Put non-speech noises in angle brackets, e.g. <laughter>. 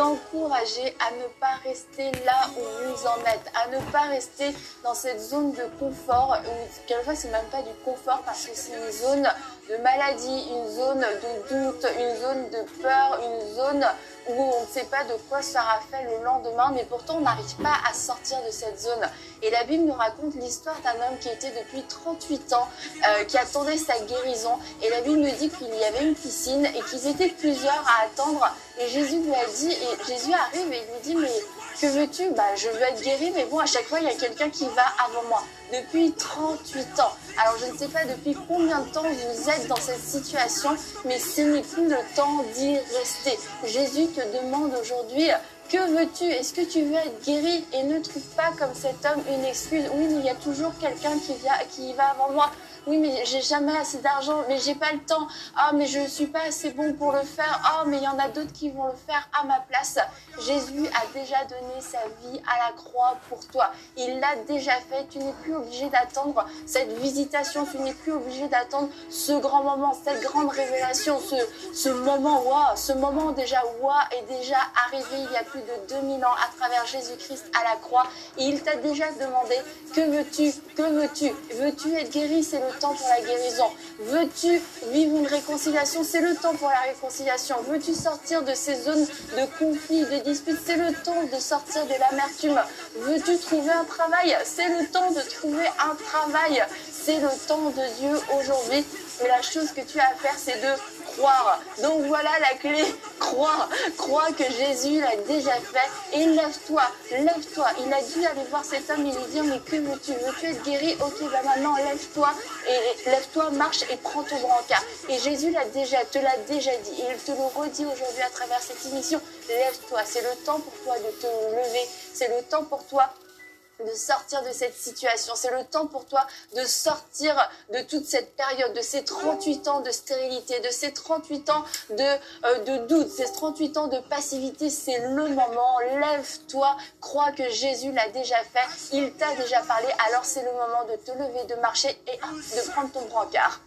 encourager à ne pas rester là où vous en êtes, à ne pas rester dans cette zone de confort, où quelquefois c'est même pas du confort parce que c'est une zone de maladie, une zone de doute, une zone de peur, une zone où on ne sait pas de quoi sera fait le lendemain, mais pourtant on n'arrive pas à sortir de cette zone. Et la Bible nous raconte l'histoire d'un homme qui était depuis 38 ans, euh, qui attendait sa guérison. Et la Bible nous dit qu'il y avait une piscine et qu'ils étaient plusieurs à attendre. Et Jésus lui a dit, et Jésus arrive et il lui dit, mais que veux-tu? Bah, je veux être guéri, mais bon, à chaque fois, il y a quelqu'un qui va avant moi. Depuis 38 ans. Alors, je ne sais pas depuis combien de temps vous êtes dans cette situation, mais ce n'est plus le temps d'y rester. Jésus te demande aujourd'hui, que veux-tu? Est-ce que tu veux être guéri? Et ne trouve pas comme cet homme une excuse. Oui, mais il y a toujours quelqu'un qui, qui va avant moi oui, mais j'ai jamais assez d'argent, mais j'ai pas le temps. Ah, mais je suis pas assez bon pour le faire. Ah, mais il y en a d'autres qui vont le faire à ma place. Jésus a déjà donné sa vie à la croix pour toi. Il l'a déjà fait. Tu n'es plus obligé d'attendre cette visitation. Tu n'es plus obligé d'attendre ce grand moment, cette grande révélation, ce, ce moment, waouh, ce moment déjà, waouh, est déjà arrivé il y a plus de 2000 ans à travers Jésus-Christ à la croix. Et il t'a déjà demandé, que veux-tu? Que veux-tu? Veux-tu être guéri? C'est le temps pour la guérison Veux-tu vivre une réconciliation? C'est le temps pour la réconciliation. Veux-tu sortir de ces zones de conflit, de disputes? C'est le temps de sortir de l'amertume. Veux-tu trouver un travail? C'est le temps de trouver un travail. C'est le temps de Dieu aujourd'hui. Et la chose que tu as à faire, c'est de croire. Donc voilà la clé, <laughs> croire. Croire que Jésus l'a déjà fait. Et lève-toi, lève-toi. Il a dû aller voir cet homme et lui dire, mais que veux-tu? Veux-tu être guéri? Ok, bah maintenant lève-toi et lève-toi, marche et prends ton brancard. Et Jésus l'a déjà, te l'a déjà dit. Et il te le redit aujourd'hui à travers cette émission. Lève-toi. C'est le temps pour toi de te lever. C'est le temps pour toi de sortir de cette situation. C'est le temps pour toi de sortir de toute cette période, de ces 38 ans de stérilité, de ces 38 ans de, euh, de doute, ces 38 ans de passivité. C'est le moment. Lève-toi. Crois que Jésus l'a déjà fait. Il t'a déjà parlé. Alors c'est le moment de te lever, de marcher et de prendre ton brancard.